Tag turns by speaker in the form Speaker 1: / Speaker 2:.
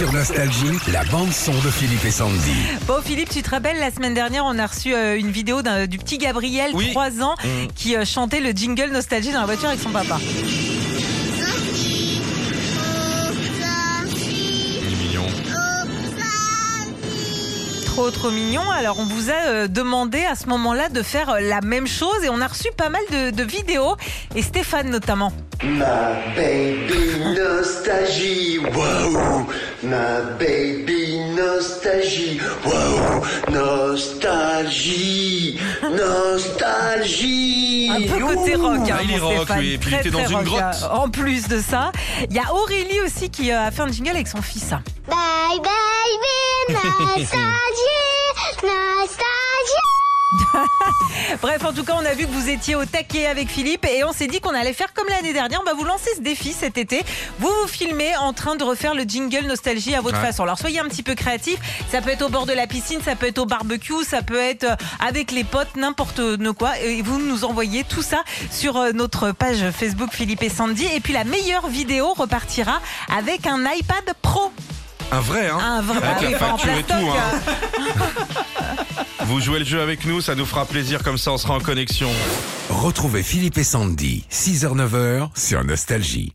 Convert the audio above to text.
Speaker 1: Sur Nostalgie, la bande-son de Philippe et Sandy.
Speaker 2: Bon Philippe, tu te rappelles, la semaine dernière, on a reçu euh, une vidéo d'un- du petit Gabriel,
Speaker 3: Oui.
Speaker 2: 3 ans,
Speaker 3: Mm.
Speaker 2: qui euh, chantait le jingle Nostalgie dans la voiture avec son papa.
Speaker 3: Il est mignon.
Speaker 2: Trop trop mignon. Alors on vous a euh, demandé à ce moment-là de faire euh, la même chose et on a reçu pas mal de, de vidéos et Stéphane notamment.
Speaker 4: Ma baby nostalgie, wow, ma baby nostalgie, wow, nostalgie, nostalgie.
Speaker 2: Un peu côté
Speaker 4: Ouh.
Speaker 2: rock. hein,
Speaker 3: Ah, il est rock,
Speaker 2: Stéphane.
Speaker 3: oui, et puis il était dans une
Speaker 2: rock,
Speaker 3: grotte.
Speaker 2: euh, En plus de ça, il y a Aurélie aussi qui euh, a fait un jingle avec son fils.
Speaker 5: Bye baby, nostalgie.
Speaker 2: Bref, en tout cas, on a vu que vous étiez au taquet avec Philippe et on s'est dit qu'on allait faire comme l'année dernière. On va vous lancer ce défi cet été. Vous vous filmez en train de refaire le jingle nostalgie à votre
Speaker 3: Ouais.
Speaker 2: façon. Alors soyez un petit peu créatif. Ça peut être au bord de la piscine, ça peut être au barbecue, ça peut être euh, avec les potes, n'importe quoi. Et vous nous envoyez tout ça sur euh, notre page Facebook Philippe et Sandy. Et puis la meilleure vidéo repartira avec un iPad Pro.
Speaker 3: Un vrai, hein
Speaker 2: Un vrai
Speaker 3: Avec la facture et tout, hein. Vous jouez le jeu avec nous, ça nous fera plaisir, comme ça on sera en connexion.
Speaker 1: Retrouvez Philippe et Sandy, 6h-9h sur Nostalgie.